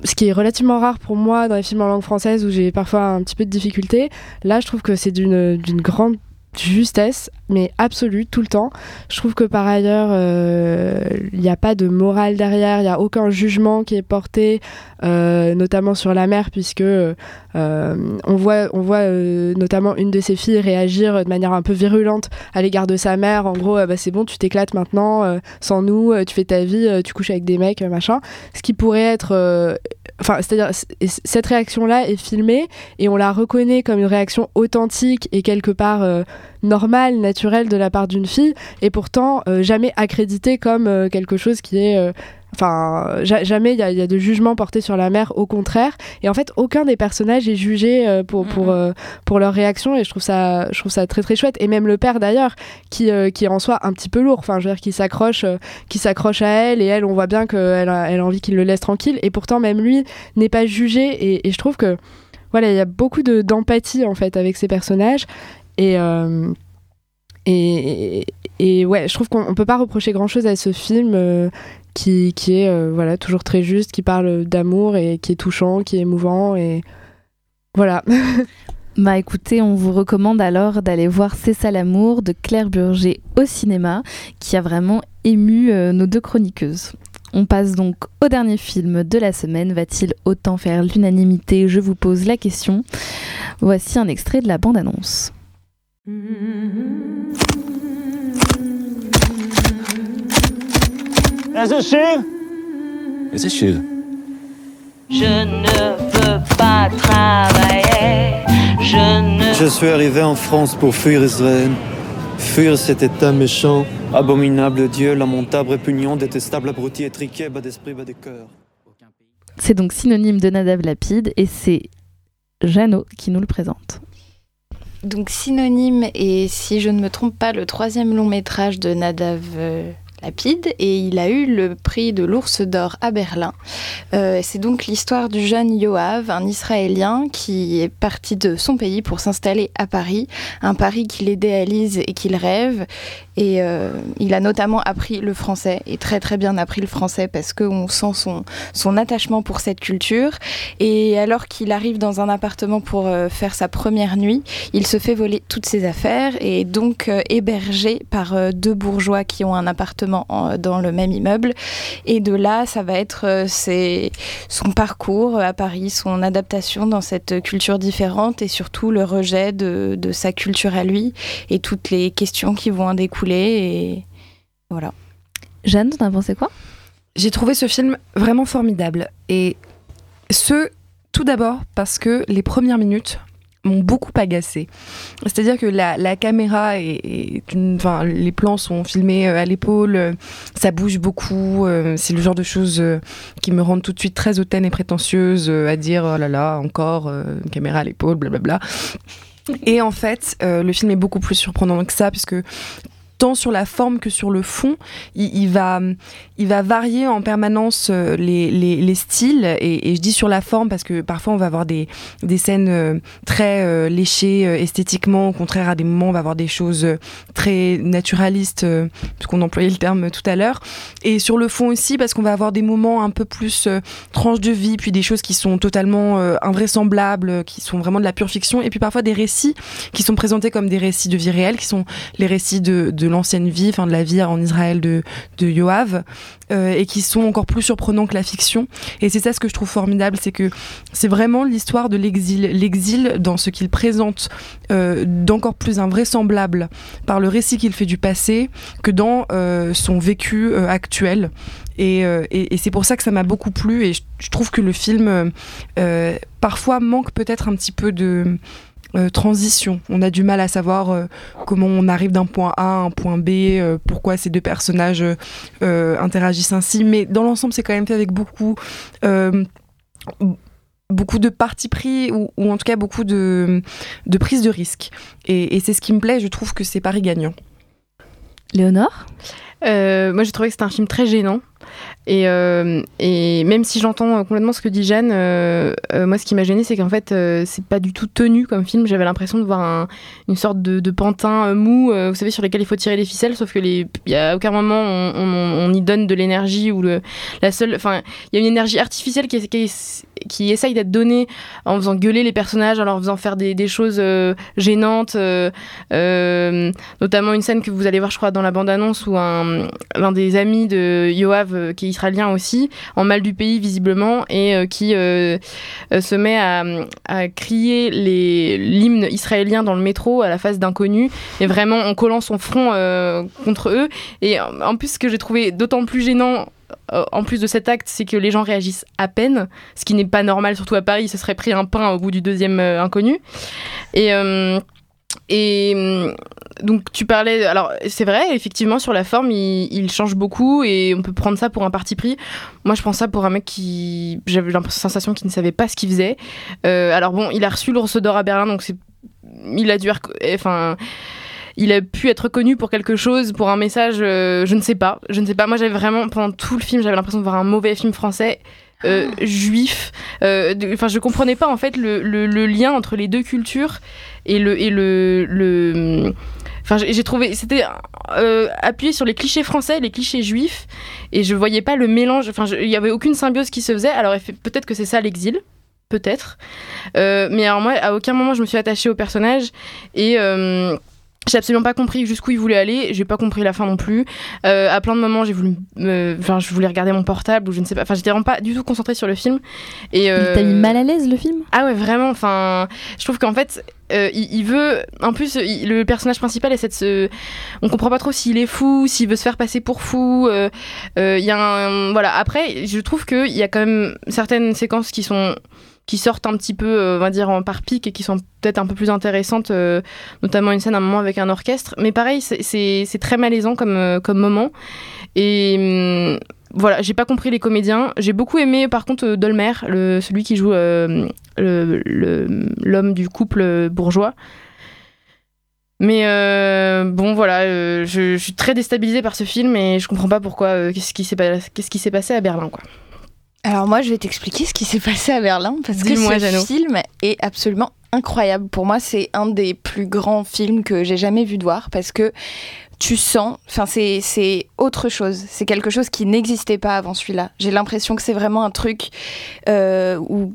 ce qui est relativement rare pour moi dans les films en langue française où j'ai parfois un petit peu de difficulté. Là, je trouve que c'est d'une grande justesse, mais absolue, tout le temps. Je trouve que par ailleurs, euh, il n'y a pas de morale derrière, il n'y a aucun jugement qui est porté, euh, notamment sur la mère, puisque euh, on voit, on voit euh, notamment une de ses filles réagir de manière un peu virulente à l'égard de sa mère. En gros, euh, bah, c'est bon, tu t'éclates maintenant, euh, sans nous, euh, tu fais ta vie, euh, tu couches avec des mecs, euh, machin. Ce qui pourrait être euh, enfin c'est-à-dire cette réaction là est filmée et on la reconnaît comme une réaction authentique et quelque part euh, normale naturelle de la part d'une fille et pourtant euh, jamais accréditée comme euh, quelque chose qui est Enfin, ja- jamais il y, a- il y a de jugement porté sur la mère, au contraire. Et en fait, aucun des personnages est jugé euh, pour pour euh, pour leur réaction. Et je trouve ça, je trouve ça très très chouette. Et même le père d'ailleurs, qui euh, qui est en soi un petit peu lourd. Enfin, je veux dire, qui s'accroche, qui s'accroche à elle. Et elle, on voit bien qu'elle a, elle a envie qu'il le laisse tranquille. Et pourtant, même lui n'est pas jugé. Et, et je trouve que voilà, il y a beaucoup de d'empathie en fait avec ces personnages. Et euh, et, et ouais, je trouve qu'on on peut pas reprocher grand chose à ce film euh, qui, qui est euh, voilà toujours très juste, qui parle d'amour et qui est touchant, qui est émouvant et voilà.
Bah écoutez, on vous recommande alors d'aller voir C'est ça l'amour de Claire Burger au cinéma, qui a vraiment ému euh, nos deux chroniqueuses. On passe donc au dernier film de la semaine. Va-t-il autant faire l'unanimité? Je vous pose la question. Voici un extrait de la bande-annonce.
Is it she? Is you?
Je ne veux pas travailler. Je ne.
Je suis arrivé en France pour fuir Israël. Fuir cet état méchant, abominable Dieu, lamentable, répugnant, détestable, abruti, étriqué, bas d'esprit, bas de cœur.
C'est donc synonyme de Nadav Lapide et c'est Jeannot qui nous le présente.
Donc synonyme et si je ne me trompe pas le troisième long métrage de Nadav et il a eu le prix de l'Ours d'Or à Berlin. Euh, c'est donc l'histoire du jeune Yoav, un Israélien qui est parti de son pays pour s'installer à Paris, un Paris qu'il idéalise et qu'il rêve. Et euh, il a notamment appris le français et très très bien appris le français parce qu'on sent son, attachement pour cette culture. Et alors qu'il arrive dans un appartement pour euh, faire sa première nuit, il se fait voler toutes ses affaires et donc euh, hébergé par deux bourgeois qui ont un appartement en- dans le même immeuble. Et de là, ça va être son parcours à Paris, son adaptation dans cette culture différente et surtout le rejet de, de sa culture à lui et toutes les questions qui vont en découler. Et voilà.
Jeanne, t'en as pensé quoi?
J'ai trouvé ce film vraiment formidable. Et ce, tout d'abord, parce que les premières minutes m'ont beaucoup agacé. C'est-à-dire que la, la caméra est, est une- enfin, les plans sont filmés euh, à l'épaule, euh, ça bouge beaucoup. euh, c'est le genre de choses euh, qui me rendent tout de suite très hautaine et prétentieuse euh, à dire oh là là encore euh, une caméra à l'épaule, blablabla. Et en fait, euh, le film est beaucoup plus surprenant que ça, puisque tant sur la forme que sur le fond, il, va, il va varier en permanence euh, les, les, les styles. Et, je dis sur la forme parce que parfois on va avoir des, des scènes euh, très euh, léchées esthétiquement. Au contraire, à des moments, on va avoir des choses très naturalistes, puisqu'on employait le terme tout à l'heure. Et sur le fond aussi, parce qu'on va avoir des moments un peu plus tranches de vie, puis des choses qui sont totalement invraisemblables, qui sont vraiment de la pure fiction. Et puis parfois des récits qui sont présentés comme des récits de vie réelle, qui sont les récits de l'ancienne vie, enfin de la vie en Israël de, de Yoav, euh, et qui sont encore plus surprenants que la fiction. Et c'est ça ce que je trouve formidable, c'est que c'est vraiment l'histoire de l'exil. L'exil dans ce qu'il présente euh, d'encore plus invraisemblable par le récit qu'il fait du passé que dans euh, son vécu actuel. Et, c'est pour ça que ça m'a beaucoup plu et je, trouve que le film parfois manque peut-être un petit peu de euh, transition. On a du mal à savoir euh, comment on arrive d'un point A à un point B, euh, pourquoi ces deux personnages interagissent ainsi. Mais dans l'ensemble, c'est quand même fait avec beaucoup, beaucoup de parti pris ou, en tout cas beaucoup de, de prise de risque. Et, et c'est ce qui me plaît. Je trouve que c'est Paris gagnant.
Léonore?
Euh, moi, j'ai trouvé que c'était un film très gênant. Et, euh, et même si j'entends euh, complètement ce que dit Jeanne, moi, ce qui m'a gêné, c'est qu'en fait, c'est pas du tout tenu comme film. J'avais l'impression de voir un- une sorte de, pantin mou, vous savez, sur lesquels il faut tirer les ficelles, sauf que les, y a aucun moment on, on- y donne de l'énergie ou la seule, enfin, il y a une énergie artificielle qui, qui, qui essaye d'être donnée en faisant gueuler les personnages, en leur faisant faire des, choses euh, gênantes, euh, euh, notamment une scène que vous allez voir, je crois, dans la bande-annonce où un, l'un des amis de Yoav, qui est israélien aussi, en mal du pays visiblement, et qui se met à, crier l'hymne israélien dans le métro à la face d'inconnus, et vraiment en collant son front contre eux. Et en plus, ce que j'ai trouvé d'autant plus gênant en plus de cet acte, c'est que les gens réagissent à peine, ce qui n'est pas normal, surtout à Paris, ils se seraient pris un pain au bout du deuxième euh, inconnu. Et, euh, hum, donc tu parlais, alors c'est vrai, effectivement sur la forme, il, change beaucoup et on peut prendre ça pour un parti pris. Moi je prends ça pour un mec qui, j'avais la sensation qu'il ne savait pas ce qu'il faisait. Euh, alors bon, il a reçu l'ours d'or à Berlin, donc c'est, il a dû, enfin il a pu être reconnu pour quelque chose, pour un message, euh, je ne sais pas. Je ne sais pas. Moi, j'avais vraiment, pendant tout le film, j'avais l'impression de voir un mauvais film français. euh, juif, euh, enfin je comprenais pas en fait le, le- le lien entre les deux cultures et le et le, le enfin j'ai trouvé c'était euh, appuyé sur les clichés français, les clichés juifs et je voyais pas le mélange, enfin il y avait aucune symbiose qui se faisait. Alors peut-être que c'est ça l'exil, peut-être, Euh, mais alors moi à aucun moment je me suis attachée au personnage et euh, J'ai absolument pas compris jusqu'où il voulait aller. J'ai pas compris la fin non plus. Euh, à plein de moments, j'ai voulu, enfin, je voulais regarder mon portable ou je ne sais pas. Enfin, j'étais vraiment pas du tout concentrée sur le film. Et euh,
Il t'a mis mal à l'aise le film?
Ah ouais, vraiment. Enfin, je trouve qu'en fait, euh, il, il veut. En plus, il- le personnage principal essaie de se. On comprend pas trop s'il est fou, s'il veut se faire passer pour fou. euh, euh, Il y a un. Voilà. Après, je trouve qu'il y a quand même certaines séquences qui sont qui sortent un petit peu, euh, on va dire, en par pic et qui sont peut-être un peu plus intéressantes, euh, notamment une scène à un moment avec un orchestre. Mais pareil, c'est- très malaisant comme, euh, moment. Et hum, voilà, j'ai pas compris les comédiens. J'ai beaucoup aimé, par contre, Dolmer, celui qui joue l'homme du couple bourgeois. Mais bon, voilà, je, suis très déstabilisée par ce film et je comprends pas pourquoi. qu'est-ce qui s'est passé à Berlin, quoi.
Alors moi, je vais t'expliquer ce qui s'est passé à Berlin parce que ce film est absolument incroyable. Pour moi, c'est un des plus grands films que j'ai jamais vu de voir parce que tu sens, enfin c'est autre chose. C'est quelque chose qui n'existait pas avant celui-là. J'ai l'impression que c'est vraiment un truc euh, où,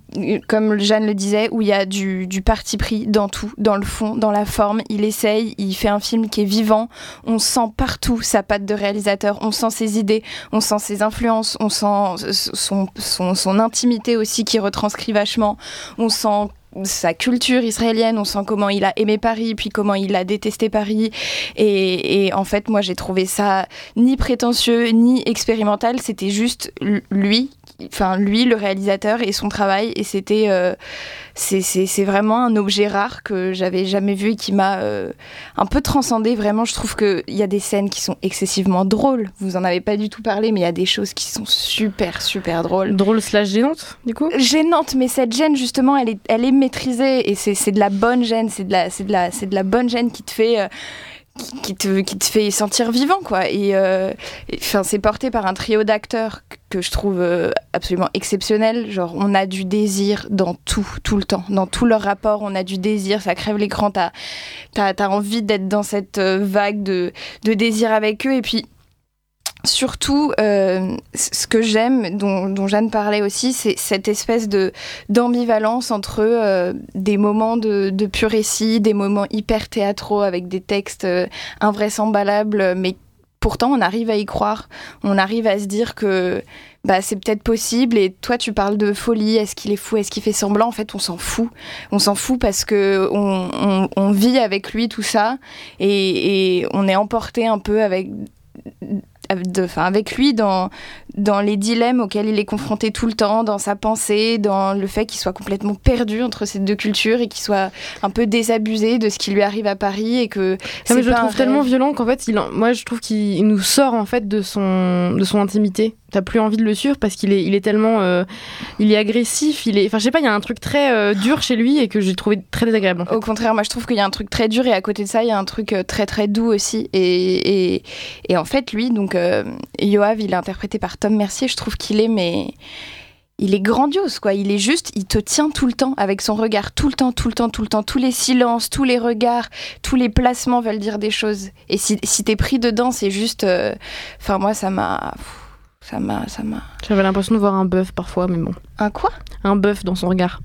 comme Jeanne le disait, où il y a du, du parti pris dans tout, dans le fond, dans la forme. Il essaye, il fait un film qui est vivant. On sent partout sa patte de réalisateur, on sent ses idées, on sent ses influences, on sent son, son, son intimité aussi qui retranscrit vachement. On sent sa culture israélienne, on sent comment il a aimé Paris, puis comment il a détesté Paris. Et, et en fait, moi, j'ai trouvé ça ni prétentieux, ni expérimental. C'était juste lui, enfin lui, le réalisateur et son travail. Et c'était, euh, c'est- vraiment un objet rare que j'avais jamais vu et qui m'a euh, un peu transcendé. Vraiment, je trouve qu'il y a des scènes qui sont excessivement drôles. Vous en avez pas du tout parlé, mais il y a des choses qui sont super, super drôles.
Drôle slash gênante, du coup?
Gênante, mais cette gêne, justement, elle est, elle est maîtrisée et c'est c'est de la bonne gêne. C'est de la, c'est de la, c'est de la bonne gêne qui te fait. euh, qui- te, qui te fait sentir vivant quoi et euh, et, enfin c'est porté par un trio d'acteurs que- je trouve euh, absolument exceptionnel. Genre on a du désir dans tout tout le temps. Dans tout leur rapport on a du désir. Ça crève l'écran t'as as envie d'être dans cette euh, vague de, de désir avec eux. Et puis Surtout, euh, ce que j'aime, dont, dont Jeanne parlait aussi, c'est cette espèce de d'ambivalence entre des moments de, de pur récit, des moments hyper théâtraux avec des textes invraisemblables, mais pourtant on arrive à y croire, on arrive à se dire que bah, c'est peut-être possible. Et toi, tu parles de folie, est-ce qu'il est fou, est-ce qu'il fait semblant? En fait, on s'en fout. On s'en fout parce que on, vit avec lui tout ça. Et, on est emporté un peu avec de- avec lui dans, dans les dilemmes auxquels il est confronté tout le temps, dans sa pensée, dans le fait qu'il soit complètement perdu entre ces deux cultures et qu'il soit un peu désabusé de ce qui lui arrive à Paris et que c'est
mais je le trouve tellement violent qu'en fait, il en- moi je trouve qu'il nous sort en fait de son, de son intimité. T'as plus envie de le suivre parce qu'il est, il est tellement, euh, il est agressif, il est, enfin je sais pas, il y a un truc très euh, dur chez lui et que j'ai trouvé très désagréable. en fait.
Au contraire, moi je trouve qu'il y a un truc très dur et à côté de ça, il y a un truc euh, très très doux aussi. Et, et, et en fait, lui, donc euh, Yoav, il est interprété par Tom Mercier. Je trouve qu'il est mais il est grandiose quoi. Il est juste, il te tient tout le temps avec son regard, tout le temps, tout le temps, tout le temps. Tous les silences, tous les regards, tous les placements veulent dire des choses. Et si, si t'es pris dedans, c'est juste, euh, enfin moi ça m'a, ça m'a, ça m'a.
J'avais l'impression de voir un bœuf parfois, mais bon.
Un quoi?
Un bœuf dans son regard.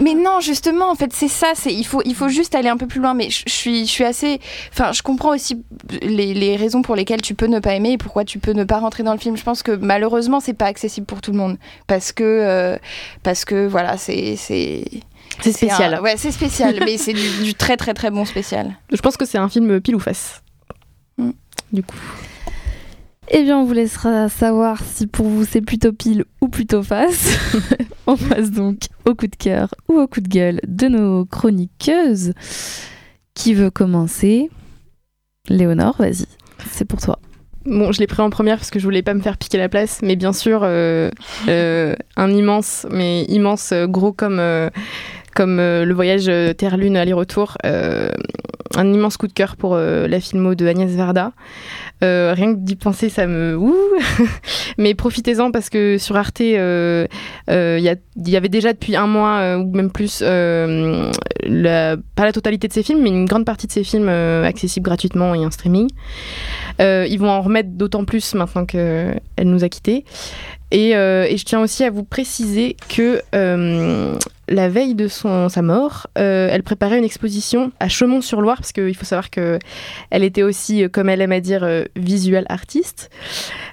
Mais non, justement, en fait, c'est ça. C'est il faut il faut juste aller un peu plus loin. Mais je je suis je suis assez. Enfin, je comprends aussi les, les raisons pour lesquelles tu peux ne pas aimer et pourquoi tu peux ne pas rentrer dans le film. Je pense que malheureusement, c'est pas accessible pour tout le monde parce que euh, parce que voilà, c'est c'est
C'est spécial.
un- Ouais, c'est spécial, mais c'est du, du très très très bon spécial.
Je pense que c'est un film pile ou face.
Mm.
Du coup.
Eh bien, on vous laissera savoir si pour vous c'est plutôt pile ou plutôt face. on passe donc au coup de cœur ou au coup de gueule de nos chroniqueuses. Qui veut commencer? Léonore, vas-y, c'est pour toi.
Bon, je l'ai pris en première parce que je voulais pas me faire piquer la place, mais bien sûr, euh, euh, un immense, mais immense, euh, gros comme, euh, comme euh, le voyage euh, Terre-Lune aller-retour, euh, un immense coup de cœur pour la filmo de Agnès Varda. Rien que d'y penser, ça me. Ouh Mais profitez-en parce que sur Arte, il y, avait déjà depuis un mois ou même plus, pas la totalité de ces films, mais une grande partie de ces films accessibles gratuitement et en streaming. Ils vont en remettre d'autant plus maintenant qu'elle nous a quittés. Et, euh, et je tiens aussi à vous préciser que euh, la veille de sa mort, euh, elle préparait une exposition à Chaumont-sur-Loire, parce qu'il faut savoir qu'elle était aussi, comme elle aime à dire, visual artiste.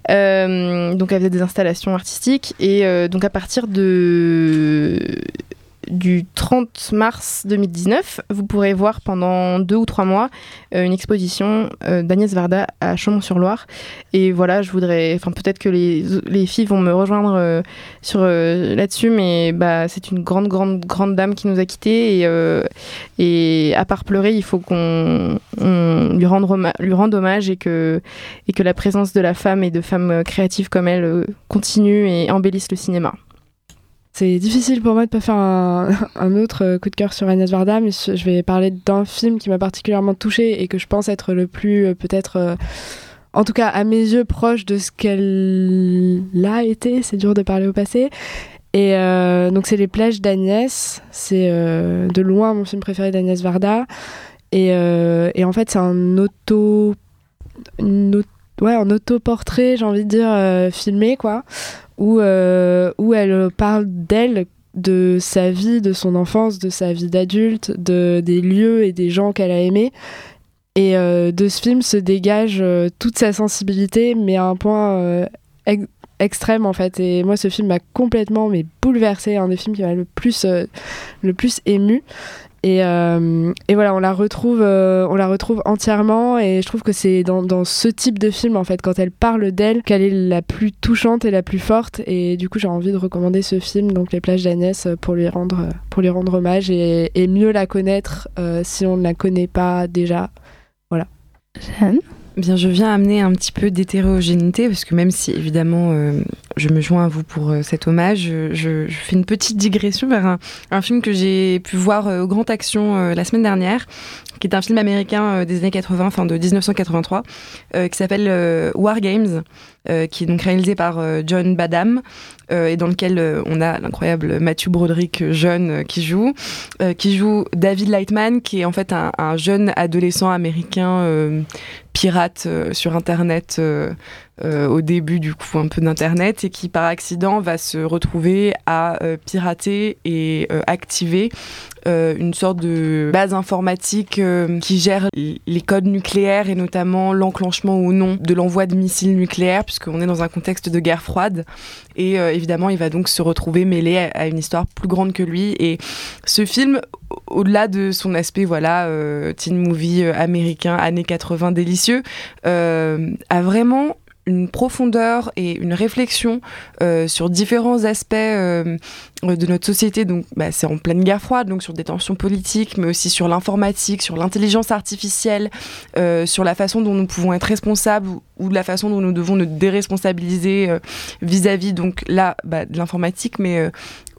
Donc elle faisait des installations artistiques. Et donc à partir de du 30 mars 2019, vous pourrez voir pendant deux ou trois mois euh, une exposition euh, d'Agnès Varda à Chaumont-sur-Loire. Et voilà, je voudrais, enfin peut-être que les, les filles vont me rejoindre euh, sur là-dessus, mais bah c'est une grande, grande, grande dame qui nous a quittés et, à part pleurer, il faut qu'on on lui rende hommage et que la présence de la femme et de femmes créatives comme elle continue et embellisse le cinéma.
C'est difficile pour moi de pas faire un, autre euh, coup de cœur sur Agnès Varda, mais je vais parler d'un film qui m'a particulièrement touchée et que je pense être le plus euh, peut-être, euh, en tout cas à mes yeux, proche de ce qu'elle a été. C'est dur de parler au passé. Et donc c'est Les Plèges d'Agnès. C'est de loin mon film préféré d'Agnès Varda. Et, en fait c'est un auto, une ouais, un autoportrait, j'ai envie de dire, filmé quoi où, euh, où elle parle d'elle, de sa vie, de son enfance, de sa vie d'adulte, de, des lieux et des gens qu'elle a aimés. Et euh, de ce film se dégage euh, toute sa sensibilité, mais à un point ex- extrême en fait. Et moi, ce film m'a complètement mais bouleversée, un des films qui m'a le plus, le plus ému. Et, euh, et voilà, on la retrouve, euh, on la retrouve entièrement. Et je trouve que c'est dans, dans ce type de film, en fait, quand elle parle d'elle, qu'elle est la plus touchante et la plus forte. Et du coup, j'ai envie de recommander ce film, donc Les plages d'Agnès, euh, pour lui rendre, pour lui rendre hommage et, et mieux la connaître euh, si on ne la connaît pas déjà. Voilà.
Jeanne?
Bien, je viens amener un petit peu d'hétérogénéité, parce que même si évidemment euh, je me joins à vous pour euh, cet hommage, je, fais une petite digression vers un, film que j'ai pu voir euh, au Grand Action euh, la semaine dernière, qui est un film américain des années 80, enfin de 1983, euh, qui s'appelle War Games, qui est donc réalisé par John Badham, et dans lequel on a l'incroyable Matthew Broderick jeune qui joue, qui joue David Lightman, qui est en fait un, un jeune adolescent américain pirate sur Internet au début du coup un peu d'Internet et qui par accident va se retrouver à euh, pirater et euh, activer euh, une sorte de base informatique euh, qui gère les codes nucléaires et notamment l'enclenchement ou non de l'envoi de missiles nucléaires puisqu'on est dans un contexte de guerre froide. Et euh, évidemment il va donc se retrouver mêlé à, une histoire plus grande que lui. Et ce film au- au-delà de son aspect voilà euh, teen movie euh, américain années 80 délicieux euh, a vraiment une profondeur et une réflexion euh, sur différents aspects euh, de notre société. Donc, bah, c'est en pleine guerre froide, donc sur des tensions politiques, mais aussi sur l'informatique, sur l'intelligence artificielle, euh, sur la façon dont nous pouvons être responsables ou, ou la façon dont nous devons nous déresponsabiliser vis-à-vis donc là bah, de l'informatique, mais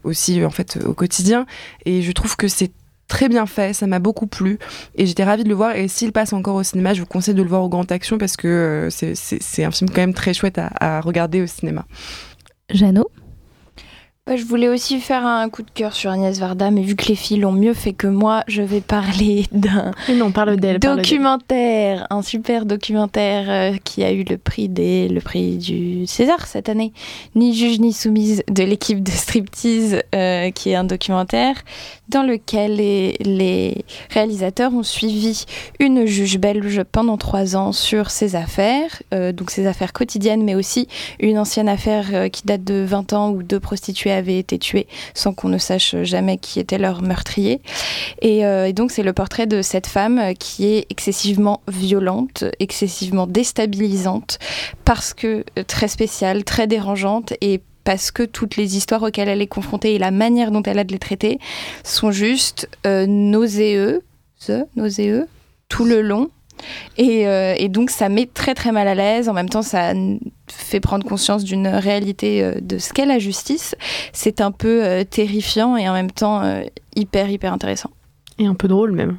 aussi en fait au quotidien. Et je trouve que c'est très bien fait, ça m'a beaucoup plu et j'étais ravie de le voir. Et s'il passe encore au cinéma, je vous conseille de le voir au Grand Action parce que euh, c'est- un film quand même très chouette à, à regarder au cinéma.
Jeannot?
Ouais, je voulais aussi faire un coup de cœur sur Agnès Varda, mais vu que les filles l'ont mieux fait que moi, je vais parler d'un
parle parle
documentaire, un super documentaire euh, qui a eu le prix des, le prix du César cette année, ni juge ni soumise de l'équipe de striptease, euh, qui est un documentaire dans lequel les, réalisateurs ont suivi une juge belge pendant trois ans sur ses affaires, euh, donc ses affaires quotidiennes, mais aussi une ancienne affaire euh, qui date de 20 ans où deux prostituées avaient été tuées sans qu'on ne sache jamais qui était leur meurtrier. Et, euh, et donc c'est le portrait de cette femme qui est excessivement violente, excessivement déstabilisante, parce que très spéciale, très dérangeante et parce que toutes les histoires auxquelles elle est confrontée et la manière dont elle a de les traiter sont juste euh, nauséeux, tout le long. Et, euh, et donc ça met très très mal à l'aise. En même temps, ça fait prendre conscience d'une réalité euh, de ce qu'est la justice. C'est un peu euh, terrifiant et en même temps hyper hyper intéressant.
Et un peu drôle même.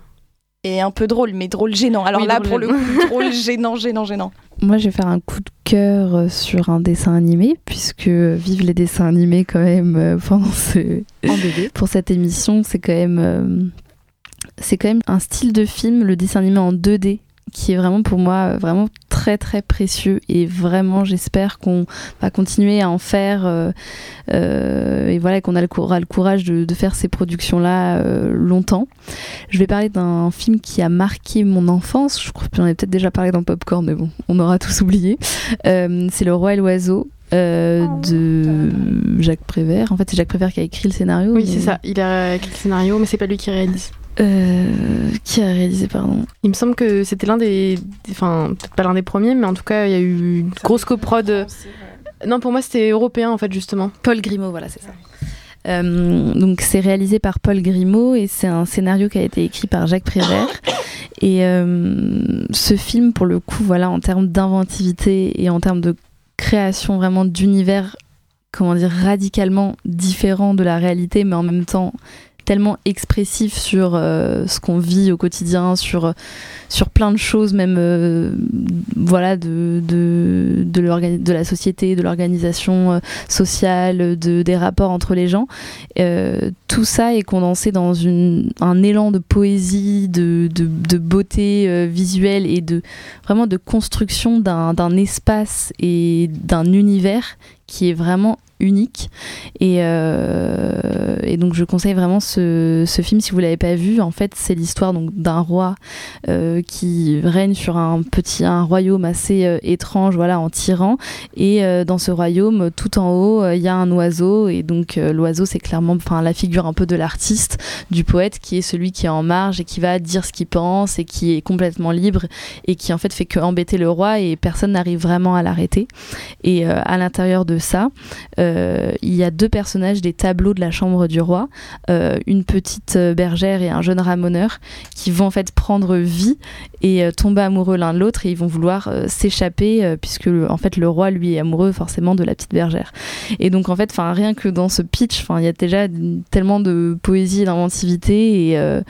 Et un peu drôle, mais drôle gênant. Alors
Oui,
là,
drôle
pour le coup, drôle gênant, gênant, gênant.
Moi, je vais faire un coup de cœur euh, sur un dessin animé, puisque vive les dessins animés quand même euh, pendant ce... pour cette émission. C'est quand même, euh, c'est quand même un style de film, le dessin animé en 2D, qui est vraiment pour moi vraiment très très précieux et vraiment j'espère qu'on va continuer à en faire euh, euh, et voilà qu'on aura le courage de, de faire ces productions là euh, longtemps. Je vais parler d'un film qui a marqué mon enfance, je crois que j'en ai peut-être déjà parlé dans Popcorn mais bon on aura tous oublié. C'est Le Roi et l'Oiseau. euh, de Jacques Prévert. En fait, c'est Jacques Prévert qui a écrit le scénario.
Oui,
mais-
c'est ça. Il a écrit le scénario, mais c'est pas lui qui réalise.
Euh, qui a réalisé, pardon?
Il me semble que c'était l'un des. des- Enfin, peut-être pas l'un des premiers, mais en tout cas, il y a eu une grosse coprod. Non, pour moi, c'était européen, en fait, justement.
Paul Grimaud, voilà, c'est ça. Euh, donc c'est réalisé par Paul Grimaud et c'est un scénario qui a été écrit par Jacques Prévert. Et euh, ce film, pour le coup, voilà, en termes d'inventivité et en termes de création vraiment d'univers, comment dire, radicalement différent de la réalité, mais en même temps tellement expressif sur euh, ce qu'on vit au quotidien, sur, sur plein de choses, même euh, voilà, de, de, de, de la société, de l'organisation euh, sociale, de, des rapports entre les gens. Tout ça est condensé dans une, un élan de poésie, de, de, beauté visuelle et de vraiment de construction d'un espace et d'un univers qui est vraiment unique. Et, euh, et donc je conseille vraiment ce, film. Si vous l'avez pas vu en fait c'est l'histoire donc d'un roi euh, qui règne sur un petit un royaume assez euh, étrange voilà en tyran et dans ce royaume tout en haut il y a un oiseau. Et donc l'oiseau c'est clairement la figure un peu de l'artiste du poète qui est celui qui est en marge et qui va dire ce qu'il pense et qui est complètement libre et qui en fait fait que embêter le roi et personne n'arrive vraiment à l'arrêter. Et à l'intérieur de ça il y a deux personnages des tableaux de la chambre du roi, euh, une petite euh, bergère et un jeune ramoneur qui vont en fait prendre vie et euh, tomber amoureux l'un de l'autre et ils vont vouloir euh, s'échapper euh, puisque en fait le roi lui est amoureux forcément de la petite bergère. Et donc en fait, rien que dans ce pitch, il y a déjà tellement de poésie et d'inventivité et euh,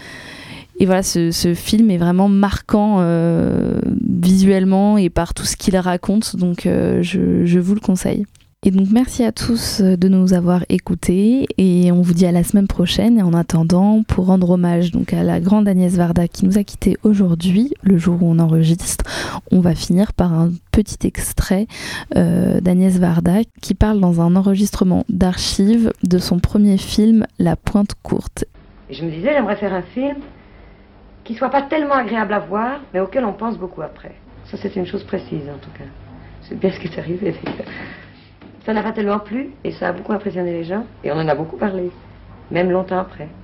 voilà, ce, film est vraiment marquant euh, visuellement et par tout ce qu'il raconte, donc euh, je vous le conseille. Et donc merci à tous euh, de nous avoir écoutés et on vous dit à la semaine prochaine. Et en attendant, pour rendre hommage donc à la grande Agnès Varda qui nous a quittés aujourd'hui, le jour où on enregistre, on va finir par un petit extrait euh, d'Agnès Varda qui parle dans un enregistrement d'archives de son premier film La Pointe Courte.
Je me disais, j'aimerais faire un film qui soit pas tellement agréable à voir, mais auquel on pense beaucoup après. Ça, c'est une chose précise, en tout cas. C'est bien ce qui est arrivé. Ça n'a pas tellement plu, et ça a beaucoup impressionné les gens, et on en a beaucoup parlé, même longtemps après.